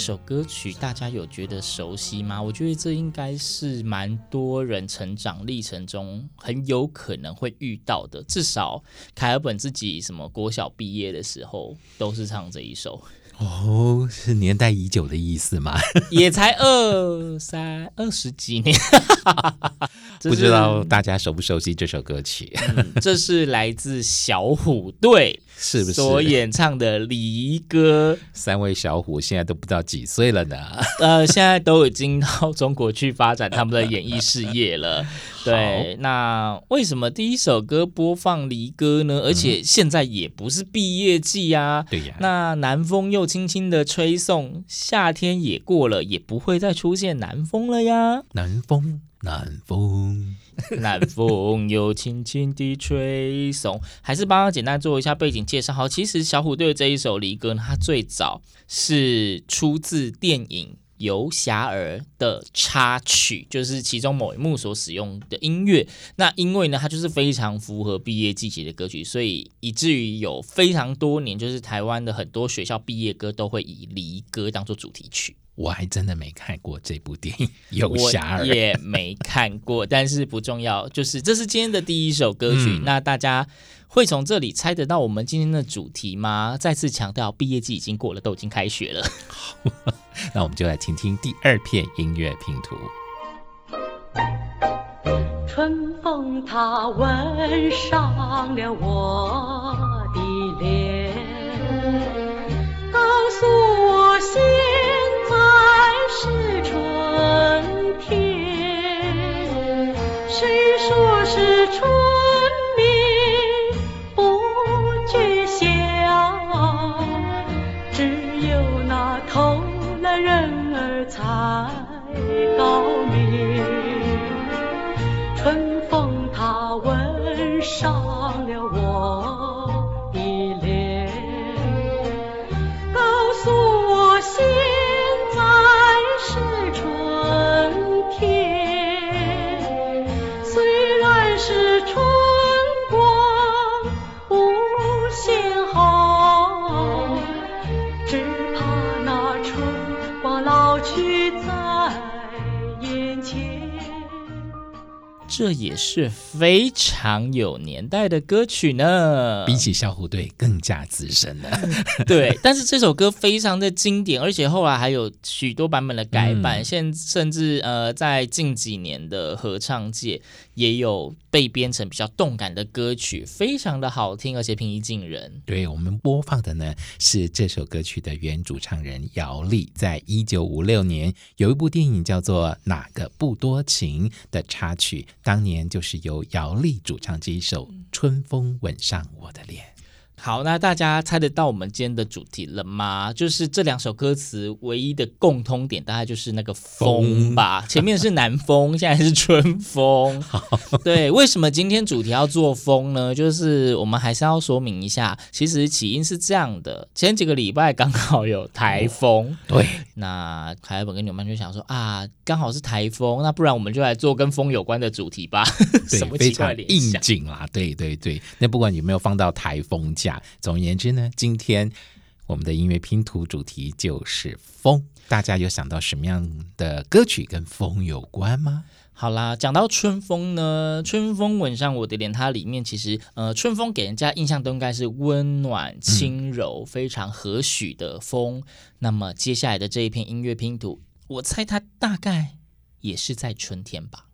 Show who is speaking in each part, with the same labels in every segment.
Speaker 1: 首歌曲大家有觉得熟悉吗？我觉得这应该是蛮多人成长历程中很有可能会遇到的。至少凯尔本自己什么国小毕业的时候都是唱这一首。
Speaker 2: 哦，是年代已久的意思吗？
Speaker 1: 也才二三二十几年，
Speaker 2: 不知道大家熟不熟悉这首歌曲？
Speaker 1: 嗯，这是来自小虎队。
Speaker 2: 是不是
Speaker 1: 所演唱的离歌？
Speaker 2: 三位小虎现在都不知道几岁了呢？
Speaker 1: 呃，现在都已经到中国去发展他们的演艺事业了。对，那为什么第一首歌播放离歌呢？而且现在也不是毕业季啊。
Speaker 2: 对呀。
Speaker 1: 那南风又轻轻的吹送，夏天也过了，也不会再出现南风了呀。
Speaker 2: 南风，南风。
Speaker 1: 南风又轻轻地吹送，还是帮他简单做一下背景介绍。好，其实小虎队这一首离歌呢，它最早是出自电影《游侠儿》的插曲，就是其中某一幕所使用的音乐。那因为呢，它就是非常符合毕业季节的歌曲，所以以至于有非常多年，就是台湾的很多学校毕业歌都会以离歌当做主题曲。
Speaker 2: 我还真的没看过这部电影，游侠
Speaker 1: 儿也没看过，但是不重要，就是这是今天的第一首歌曲。嗯、那大家会从这里猜得到我们今天的主题吗？再次强调，毕业季已经过了，都已经开学了。
Speaker 2: 好，那我们就来听听第二片音乐拼图。
Speaker 3: 春风它吻上了我的脸，告诉我心。是春天，谁说是春？
Speaker 1: 是非常有年代的歌曲呢，
Speaker 2: 比起小虎队更加资深了。
Speaker 1: 对，但是这首歌非常的经典，而且后来还有许多版本的改版，现、嗯、甚至呃，在近几年的合唱界也有被编成比较动感的歌曲，非常的好听，而且平易近人。
Speaker 2: 对，我们播放的呢是这首歌曲的原主唱人姚丽，在一九五六年有一部电影叫做《哪个不多情》的插曲。当年就是由姚丽主唱这一首《春风吻上我的脸》。
Speaker 1: 好，那大家猜得到我们今天的主题了吗？就是这两首歌词唯一的共通点，大概就是那个风吧。风前面是南风，现在是春风。对，为什么今天主题要做风呢？就是我们还是要说明一下，其实起因是这样的：前几个礼拜刚好有台风，哦、对。那凯尔本跟纽曼就想说啊，刚好是台风，那不然我们就来做跟风有关的主题吧。
Speaker 2: 对，什么非常应景啦。对对对，那不管有没有放到台风假。总而言之呢，今天我们的音乐拼图主题就是风。大家有想到什么样的歌曲跟风有关吗？
Speaker 1: 好啦，讲到春风呢，春风吻上我的脸，它里面其实呃，春风给人家印象都应该是温暖、轻柔、嗯、非常和煦的风。那么接下来的这一篇音乐拼图，我猜它大概也是在春天吧。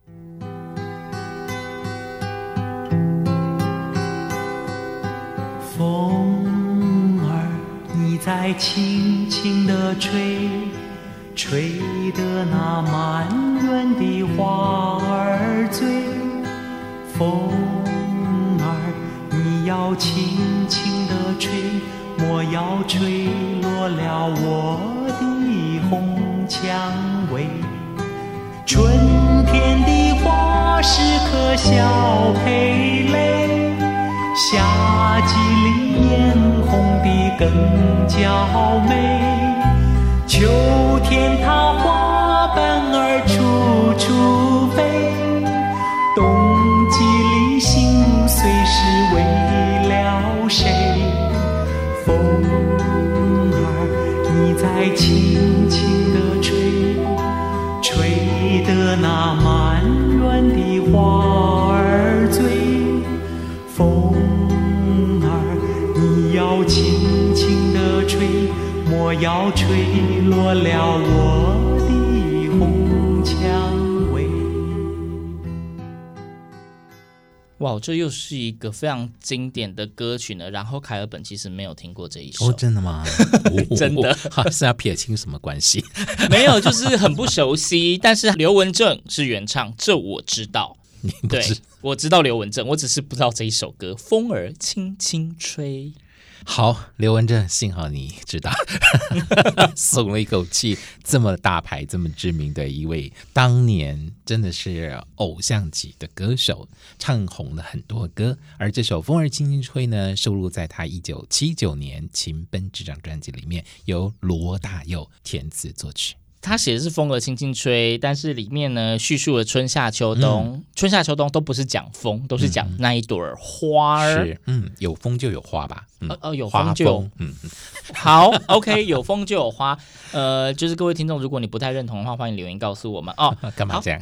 Speaker 4: 在轻轻地吹，吹得那满园的花儿醉。风儿，你要轻轻地吹，莫要吹落了我的红蔷薇。春天的花是可笑霏泪，夏季里艳红的更娇美。秋天它花瓣儿处处飞，冬季里心碎是为了谁？风儿，你在轻轻地吹。吹得那吹，莫要吹落了我的红蔷薇。
Speaker 1: 哇，这又是一个非常经典的歌曲呢。然后凯尔本其实没有听过这一首，
Speaker 2: 哦，真的吗？
Speaker 1: 真的，
Speaker 2: 好是要撇清什么关系？
Speaker 1: 没有，就是很不熟悉。但是刘文正是原唱，这我知道。
Speaker 2: 你不知
Speaker 1: 对，我知道刘文正，我只是不知道这一首歌《风儿轻轻吹》。
Speaker 2: 好，刘文正，幸好你知道，松了一口气。这么大牌、这么知名的一位，当年真的是偶像级的歌手，唱红了很多歌。而这首《风儿轻轻吹》呢，收录在他一九七九年《情奔》这张专辑里面，由罗大佑填词作曲。
Speaker 1: 他写的是风儿轻轻吹，但是里面呢叙述了春夏秋冬，嗯、春夏秋冬都不是讲风，都是讲那一朵花儿。
Speaker 2: 是，嗯，有风就有花吧？嗯、
Speaker 1: 哦哦，有风就有，好，OK，有风就有花。呃，就是各位听众，如果你不太认同的话，欢迎留言告诉我们哦。
Speaker 2: 干嘛这样？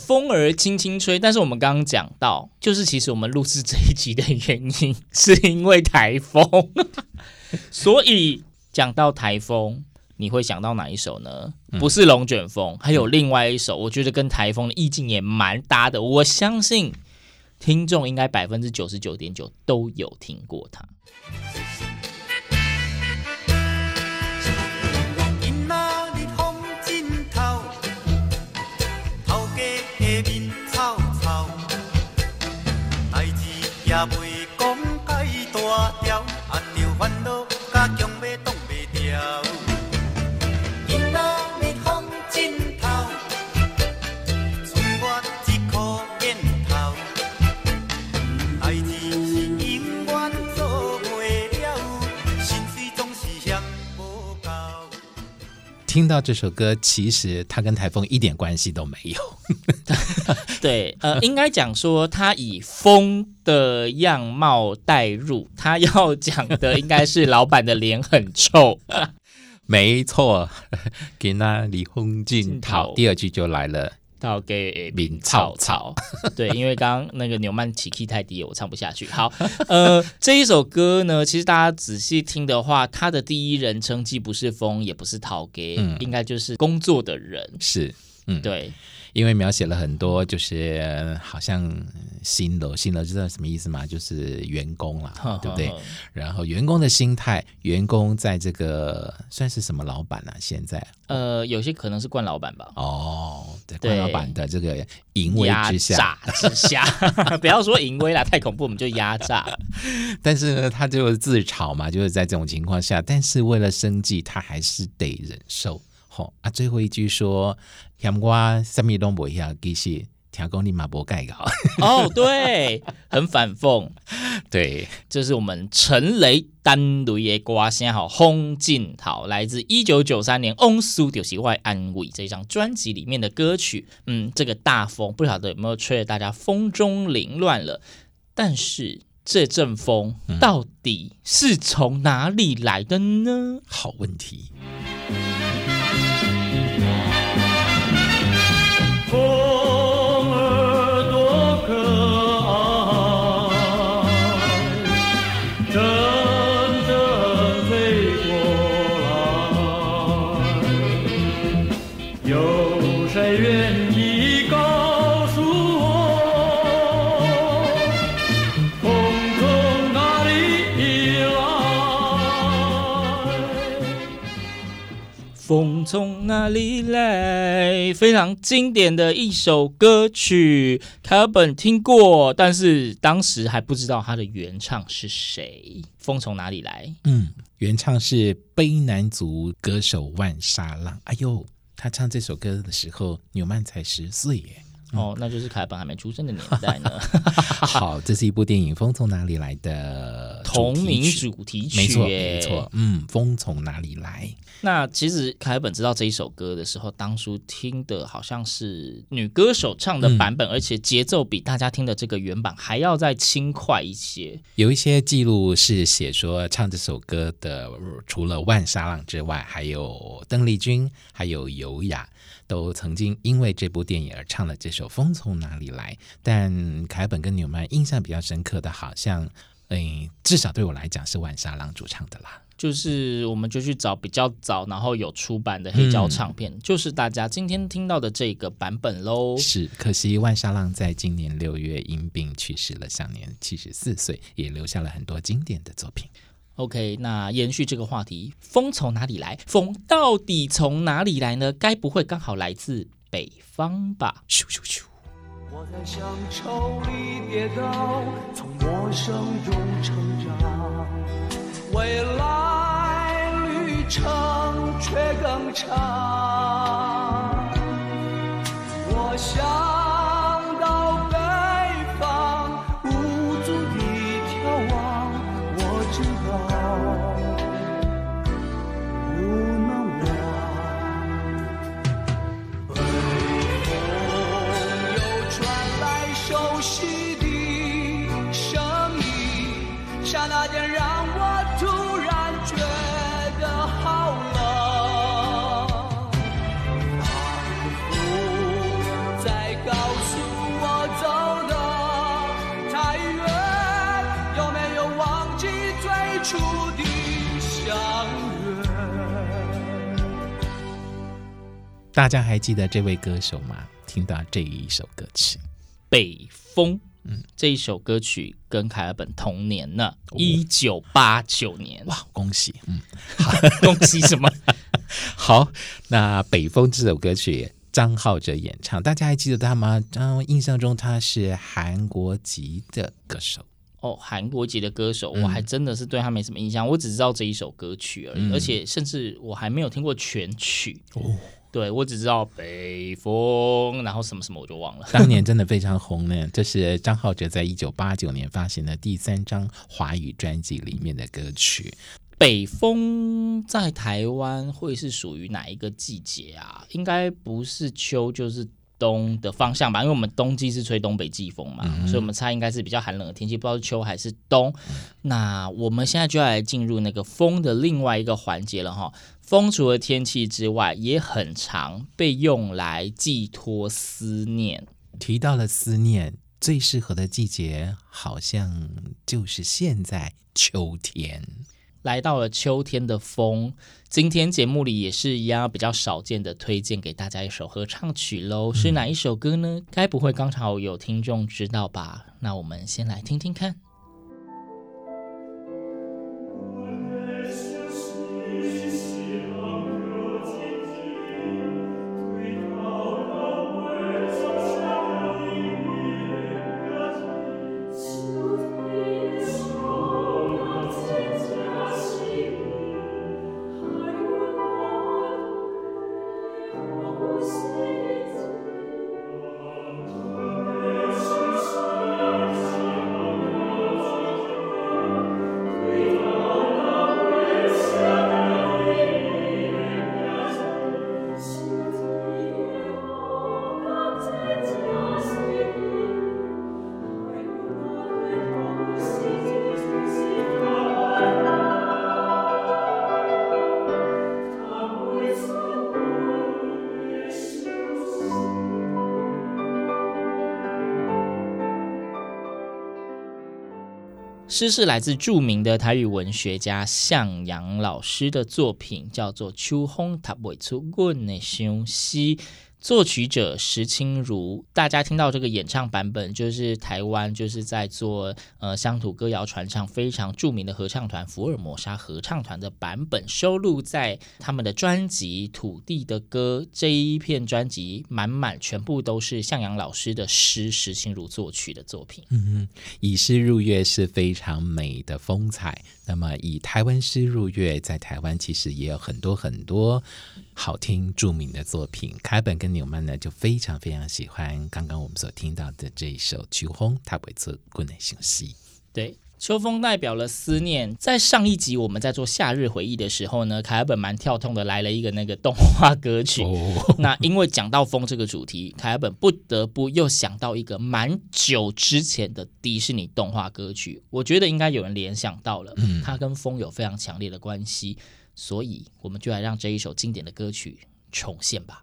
Speaker 1: 风儿轻轻吹，但是我们刚刚讲到，就是其实我们录制这一集的原因是因为台风，所以讲到台风。你会想到哪一首呢？不是龙卷风，还有另外一首，我觉得跟台风的意境也蛮搭的。我相信听众应该百分之九十九点九都有听过它。
Speaker 2: 听到这首歌，其实它跟台风一点关系都没有。
Speaker 1: 对，呃，应该讲说，它以风的样貌带入，他要讲的应该是老板的脸很臭。
Speaker 2: 没错，给那里风景好，第二句就来了。
Speaker 1: 到给民草。草，对，因为刚刚那个纽曼起 key 太低，我唱不下去。好，呃，这一首歌呢，其实大家仔细听的话，它的第一人称既不是风，也不是陶给，嗯，应该就是工作的人，
Speaker 2: 是，嗯，
Speaker 1: 对。
Speaker 2: 因为描写了很多，就是好像新楼，新楼知道什么意思吗？就是员工了，呵呵呵对不对？然后员工的心态，员工在这个算是什么老板啊？现在
Speaker 1: 呃，有些可能是惯老板吧。
Speaker 2: 哦，对，惯老板的这个淫威之下，
Speaker 1: 之下，不要说淫威了，太恐怖，我们就压榨。
Speaker 2: 但是呢，他就自嘲嘛，就是在这种情况下，但是为了生计，他还是得忍受。好啊，最后一句说。嫌我什么都不晓，其实听讲你嘛无改稿。
Speaker 1: 哦，对，很反讽。
Speaker 2: 对，
Speaker 1: 这是我们陈雷单雷的歌声，好，风景好，来自一九九三年《往事就是我的安慰》这张专辑里面的歌曲。嗯，这个大风不晓得有没有吹得大家风中凌乱了？但是这阵风到底是从哪里来的呢？
Speaker 2: 嗯、好问题。
Speaker 1: 风从哪里来？非常经典的一首歌曲，凯尔本听过，但是当时还不知道他的原唱是谁。风从哪里来？
Speaker 2: 嗯，原唱是卑南族歌手万沙浪。哎呦，他唱这首歌的时候，纽曼才十岁耶。
Speaker 1: 哦，那就是凯本还没出生的年代呢。
Speaker 2: 好，这是一部电影《风从哪里来》的
Speaker 1: 同名主题曲，
Speaker 2: 没错，没错。嗯，风从哪里来？
Speaker 1: 那其实凯本知道这一首歌的时候，当初听的好像是女歌手唱的版本，嗯、而且节奏比大家听的这个原版还要再轻快一些。
Speaker 2: 有一些记录是写说，唱这首歌的除了万沙浪之外，还有邓丽君，还有尤雅。都曾经因为这部电影而唱了这首《风从哪里来》，但凯本跟纽曼印象比较深刻的，好像，嗯，至少对我来讲是万沙浪主唱的啦。
Speaker 1: 就是我们就去找比较早，然后有出版的黑胶唱片，嗯、就是大家今天听到的这个版本喽。
Speaker 2: 是，可惜万沙浪在今年六月因病去世了，享年七十四岁，也留下了很多经典的作品。
Speaker 1: OK，那延续这个话题，风从哪里来？风到底从哪里来呢？该不会刚好来自北方吧？咻咻咻！我在乡愁里跌倒，从陌生中成长，未来旅程却更长。
Speaker 2: 大家还记得这位歌手吗？听到这一首歌曲《
Speaker 1: 北风》，嗯，这一首歌曲跟凯尔本同年呢，一九八九年。
Speaker 2: 哇，恭喜！嗯，
Speaker 1: 好，恭喜什么？
Speaker 2: 好，那《北风》这首歌曲，张浩哲演唱，大家还记得他吗？嗯，印象中他是韩国籍的歌手。
Speaker 1: 哦，韩国籍的歌手，我还真的是对他没什么印象，嗯、我只知道这一首歌曲而已，嗯、而且甚至我还没有听过全曲。哦。对，我只知道北风，然后什么什么我就忘了。
Speaker 2: 当年真的非常红呢，这是张浩哲在一九八九年发行的第三张华语专辑里面的歌曲。
Speaker 1: 北风在台湾会是属于哪一个季节啊？应该不是秋就是冬的方向吧？因为我们冬季是吹东北季风嘛，嗯、所以我们猜应该是比较寒冷的天气，不知道是秋还是冬。嗯、那我们现在就要来进入那个风的另外一个环节了哈。风除了天气之外，也很常被用来寄托思念。
Speaker 2: 提到了思念，最适合的季节好像就是现在秋天。
Speaker 1: 来到了秋天的风，今天节目里也是一样比较少见的，推荐给大家一首合唱曲喽。是哪一首歌呢？该不会刚好有听众知道吧？那我们先来听听看。诗是来自著名的台语文学家向阳老师的作品，叫做《秋风他不出滚的相思》。作曲者石青如，大家听到这个演唱版本，就是台湾就是在做呃乡土歌谣传唱非常著名的合唱团福尔摩沙合唱团的版本，收录在他们的专辑《土地的歌》这一片专辑，满满全部都是向阳老师的诗，石青如作曲的作品。
Speaker 2: 嗯嗯，以诗入乐是非常美的风采。那么以台湾诗入乐，在台湾其实也有很多很多好听著名的作品。凯本跟纽曼呢，就非常非常喜欢刚刚我们所听到的这一首《曲红》，他会做国内休息。
Speaker 1: 对，秋风代表了思念。在上一集我们在做夏日回忆的时候呢，凯尔本蛮跳痛的来了一个那个动画歌曲。哦、那因为讲到风这个主题，凯尔本不得不又想到一个蛮久之前的迪士尼动画歌曲。我觉得应该有人联想到了，嗯，它跟风有非常强烈的关系，所以我们就来让这一首经典的歌曲重现吧。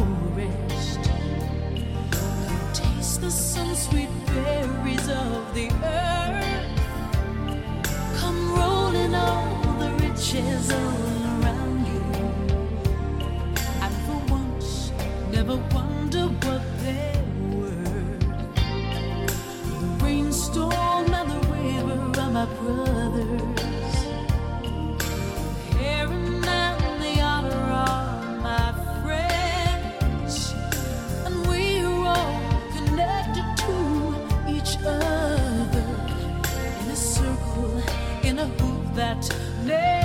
Speaker 5: 《the sun, sweet berries of the earth. Come rolling all the riches around you. And for once, never wonder what they were. The rainstorm and the river are my brothers. that name.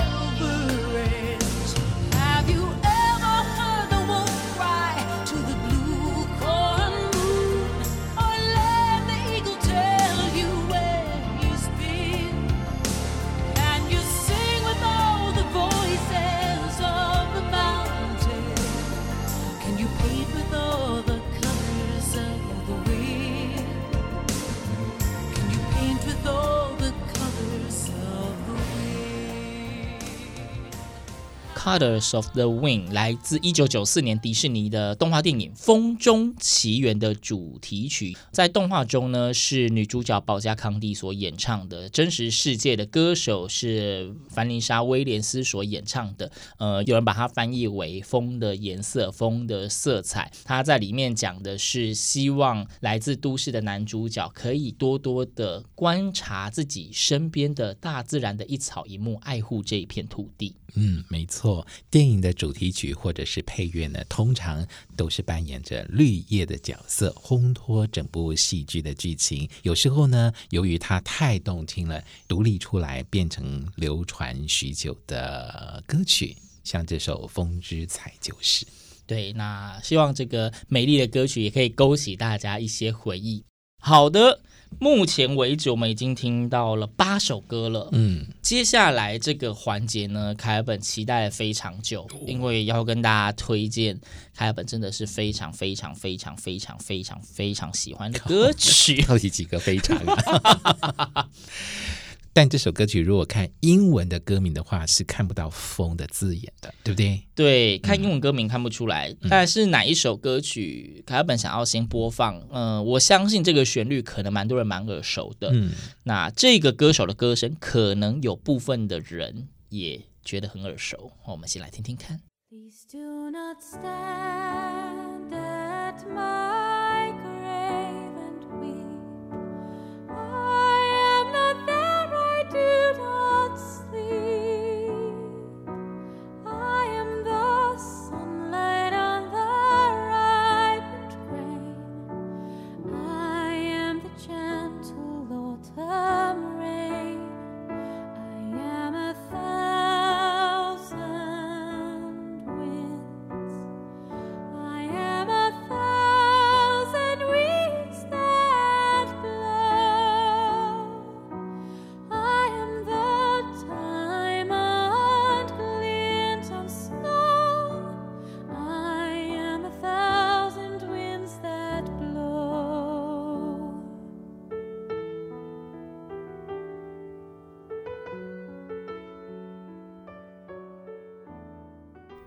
Speaker 1: Colors of the Wind》来自一九九四年迪士尼的动画电影《风中奇缘》的主题曲，在动画中呢是女主角保加康蒂所演唱的，真实世界的歌手是凡妮莎威廉斯所演唱的。呃，有人把它翻译为“风的颜色”、“风的色彩”。它在里面讲的是希望来自都市的男主角可以多多的观察自己身边的大自然的一草一木，爱护这一片土地。
Speaker 2: 嗯，没错。电影的主题曲或者是配乐呢，通常都是扮演着绿叶的角色，烘托整部戏剧的剧情。有时候呢，由于它太动听了，独立出来变成流传许久的歌曲，像这首《风之彩》就是。
Speaker 1: 对，那希望这个美丽的歌曲也可以勾起大家一些回忆。好的。目前为止，我们已经听到了八首歌了。嗯，接下来这个环节呢，凯尔本期待了非常久，因为要跟大家推荐凯尔本真的是非常非常非常非常非常非常喜欢的歌曲。
Speaker 2: 到底几个非常啊？但这首歌曲如果看英文的歌名的话，是看不到“风”的字眼的，对不对？
Speaker 1: 对，看英文歌名看不出来。嗯、但是哪一首歌曲，凯尔本想要先播放？嗯、呃，我相信这个旋律可能蛮多人蛮耳熟的。嗯，那这个歌手的歌声，可能有部分的人也觉得很耳熟。我们先来听听看。Please do not stand at my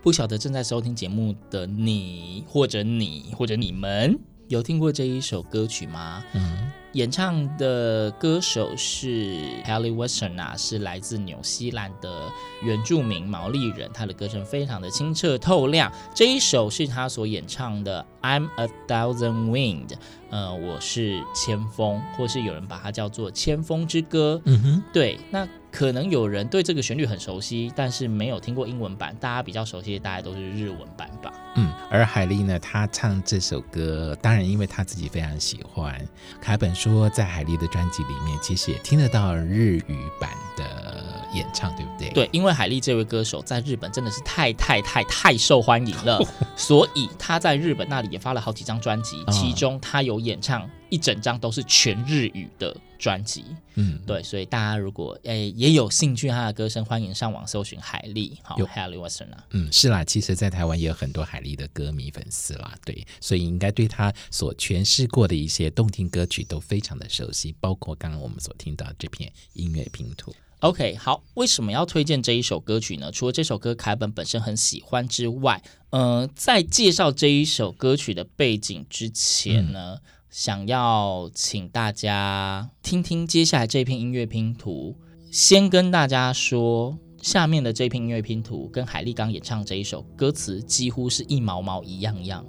Speaker 1: 不晓得正在收听节目的你，或者你，或者你们，有听过这一首歌曲吗？嗯，演唱的歌手是 Hayley Wilson 啊，是来自纽西兰的原住民毛利人，他的歌声非常的清澈透亮。这一首是他所演唱的《I'm a Thousand Wind》，呃，我是千风，或是有人把它叫做《千风之歌》。嗯哼，对，那。可能有人对这个旋律很熟悉，但是没有听过英文版。大家比较熟悉的，大概都是日文版吧。
Speaker 2: 嗯，而海莉呢，她唱这首歌，当然因为她自己非常喜欢。凯本说，在海莉的专辑里面，其实也听得到日语版的演唱，对不对？
Speaker 1: 对，因为海莉这位歌手在日本真的是太太太太受欢迎了，所以她在日本那里也发了好几张专辑，其中她有演唱。一整张都是全日语的专辑，嗯，对，所以大家如果诶、欸、也有兴趣他的歌声，欢迎上网搜寻海莉，好，Hayley Watson 啊，
Speaker 2: 嗯，是啦，其实，在台湾也有很多海莉的歌迷粉丝啦，对，所以应该对他所诠释过的一些动听歌曲都非常的熟悉，包括刚刚我们所听到的这片音乐拼图。
Speaker 1: OK，好，为什么要推荐这一首歌曲呢？除了这首歌凯本本身很喜欢之外，嗯、呃，在介绍这一首歌曲的背景之前呢。嗯想要请大家听听接下来这片音乐拼图。先跟大家说，下面的这片音乐拼图跟海莉刚演唱这一首歌词几乎是一毛毛一样样。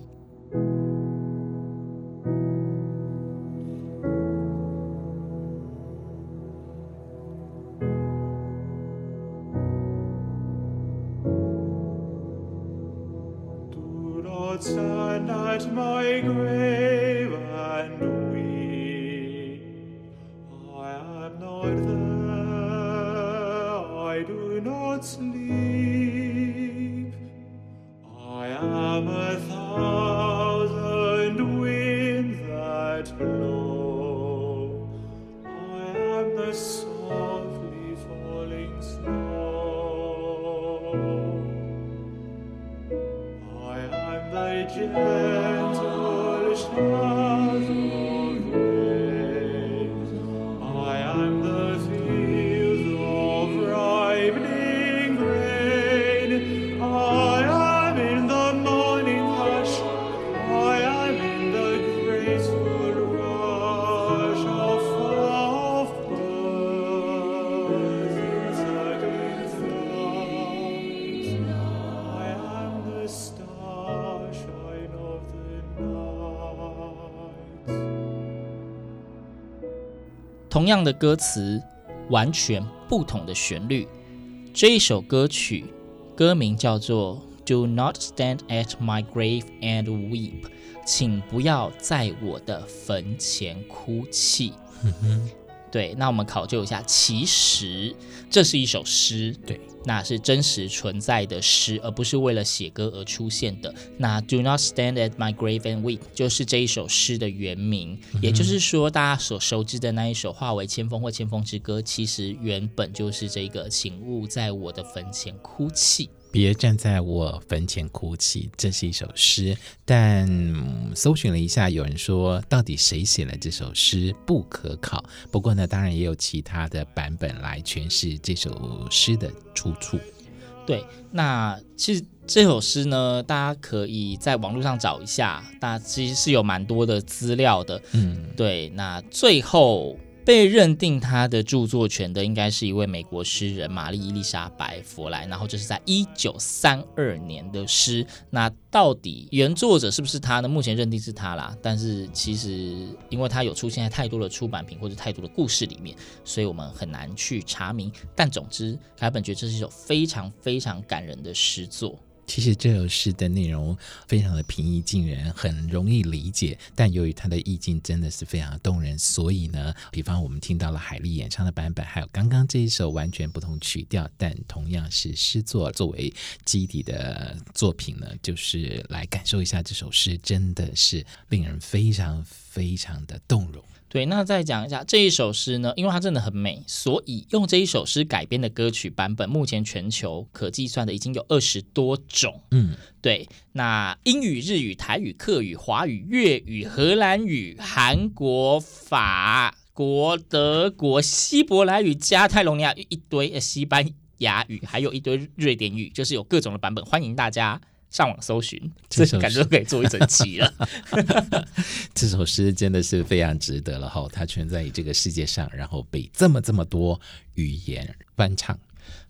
Speaker 1: and 同样的歌词，完全不同的旋律。这一首歌曲歌名叫做《Do Not Stand at My Grave and Weep》，请不要在我的坟前哭泣。对，那我们考究一下，其实这是一首诗，对，那是真实存在的诗，而不是为了写歌而出现的。那 Do not stand at my grave and weep 就是这一首诗的原名，嗯、也就是说，大家所熟知的那一首化为千风或千风之歌，其实原本就是这个，请勿在我的坟前哭泣。
Speaker 2: 别站在我坟前哭泣，这是一首诗。但搜寻了一下，有人说到底谁写了这首诗不可考。不过呢，当然也有其他的版本来诠释这首诗的出处。
Speaker 1: 对，那其实这首诗呢，大家可以在网络上找一下，大家其实是有蛮多的资料的。嗯，对，那最后。被认定他的著作权的应该是一位美国诗人玛丽伊丽莎白弗莱，然后这是在一九三二年的诗。那到底原作者是不是他呢？目前认定是他啦，但是其实因为他有出现在太多的出版品或者太多的故事里面，所以我们很难去查明。但总之，凯本觉得这是一首非常非常感人的诗作。
Speaker 2: 其实这首诗的内容非常的平易近人，很容易理解。但由于它的意境真的是非常动人，所以呢，比方我们听到了海莉演唱的版本，还有刚刚这一首完全不同曲调，但同样是诗作作为基底的作品呢，就是来感受一下这首诗，真的是令人非常非常的动容。
Speaker 1: 对，那再讲一下这一首诗呢，因为它真的很美，所以用这一首诗改编的歌曲版本，目前全球可计算的已经有二十多种。嗯，对，那英语、日语、台语、客语、华语、粤语、荷兰语、韩国、法国、德国、希伯来语、加泰隆尼亚语一堆，呃，西班牙语，还有一堆瑞典语，就是有各种的版本，欢迎大家上网搜寻，
Speaker 2: 这
Speaker 1: 这感觉都可以做一整期了。
Speaker 2: 这首诗真的是非常值得了哈，它存在于这个世界上，然后被这么这么多语言翻唱。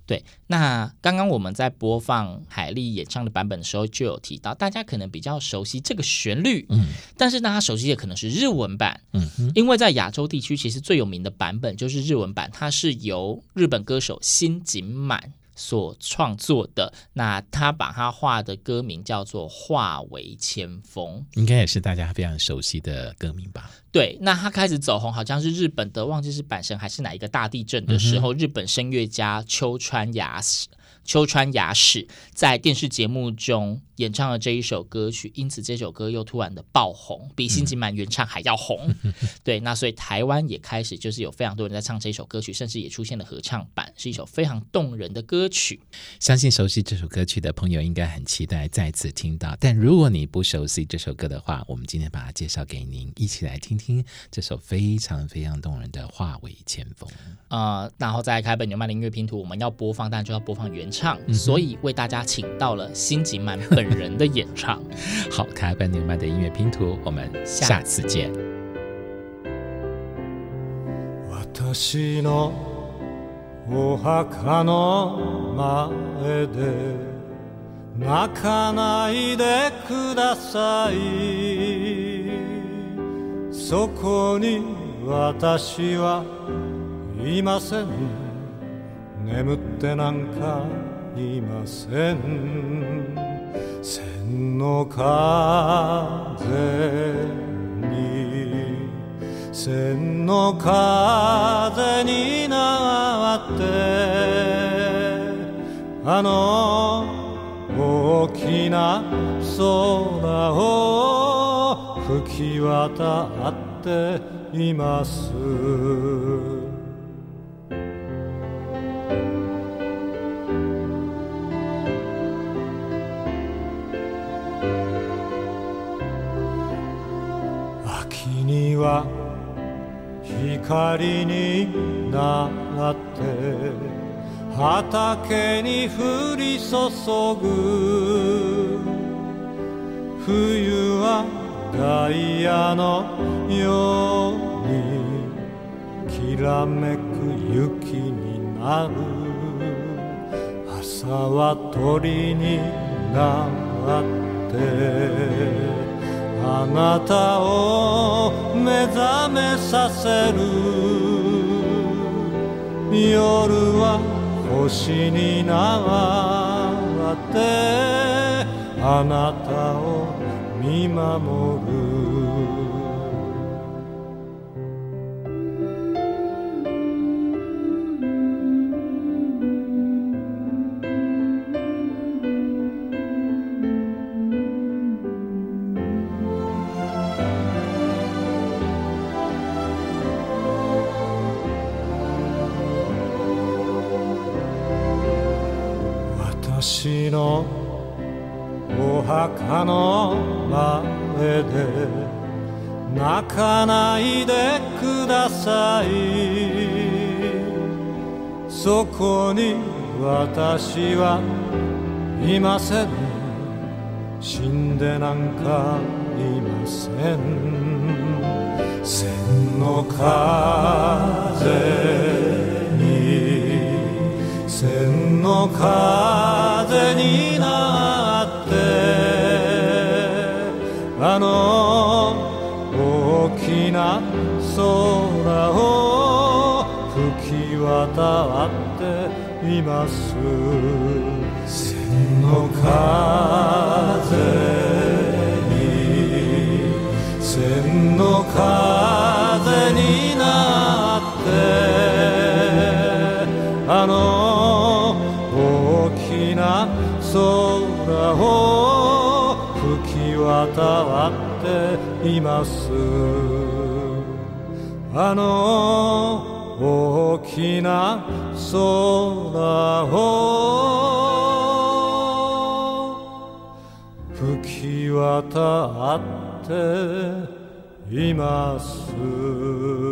Speaker 1: 对，那刚刚我们在播放海莉演唱的版本的时候，就有提到，大家可能比较熟悉这个旋律，嗯，但是大家熟悉的可能是日文版，嗯哼，因为在亚洲地区，其实最有名的版本就是日文版，它是由日本歌手新井满。所创作的，那他把他画的歌名叫做《化为千峰》，
Speaker 2: 应该也是大家非常熟悉的歌名吧？
Speaker 1: 对，那他开始走红，好像是日本的，忘记是阪神还是哪一个大地震的时候，嗯、日本声乐家秋川雅史。秋川雅史在电视节目中演唱了这一首歌曲，因此这首歌又突然的爆红，比新井满原唱还要红。嗯、对，那所以台湾也开始就是有非常多人在唱这首歌曲，甚至也出现了合唱版，是一首非常动人的歌曲。
Speaker 2: 相信熟悉这首歌曲的朋友应该很期待再次听到，但如果你不熟悉这首歌的话，我们今天把它介绍给您，一起来听听这首非常非常动人的《化为千风》。
Speaker 1: 呃，然后在开本牛麦的音乐拼图，我们要播放，但就要播放原。唱，所以为大家请到了新井满本本人的演唱。
Speaker 2: 好，开本年迈的音乐拼图，我们下次见。
Speaker 6: 私のお墓の前で泣かないでくださいそこに私はいません眠ってなんかいません千の风に千の风になってあの大きな空を吹き渡っています。は光になって畑に降り注ぐ。冬はダイヤのようにきらめく雪になる。朝は鸟になって。あなたを目覚めさせる。夜は星になってあなたを見守る。のお墓の前で泣かないでください。そこに私はいません。死んでなんかいません。千の风の风风になってあの大きな空を吹き渡っています。千の风に千の风になっています。あの大きな空を吹き渡っています。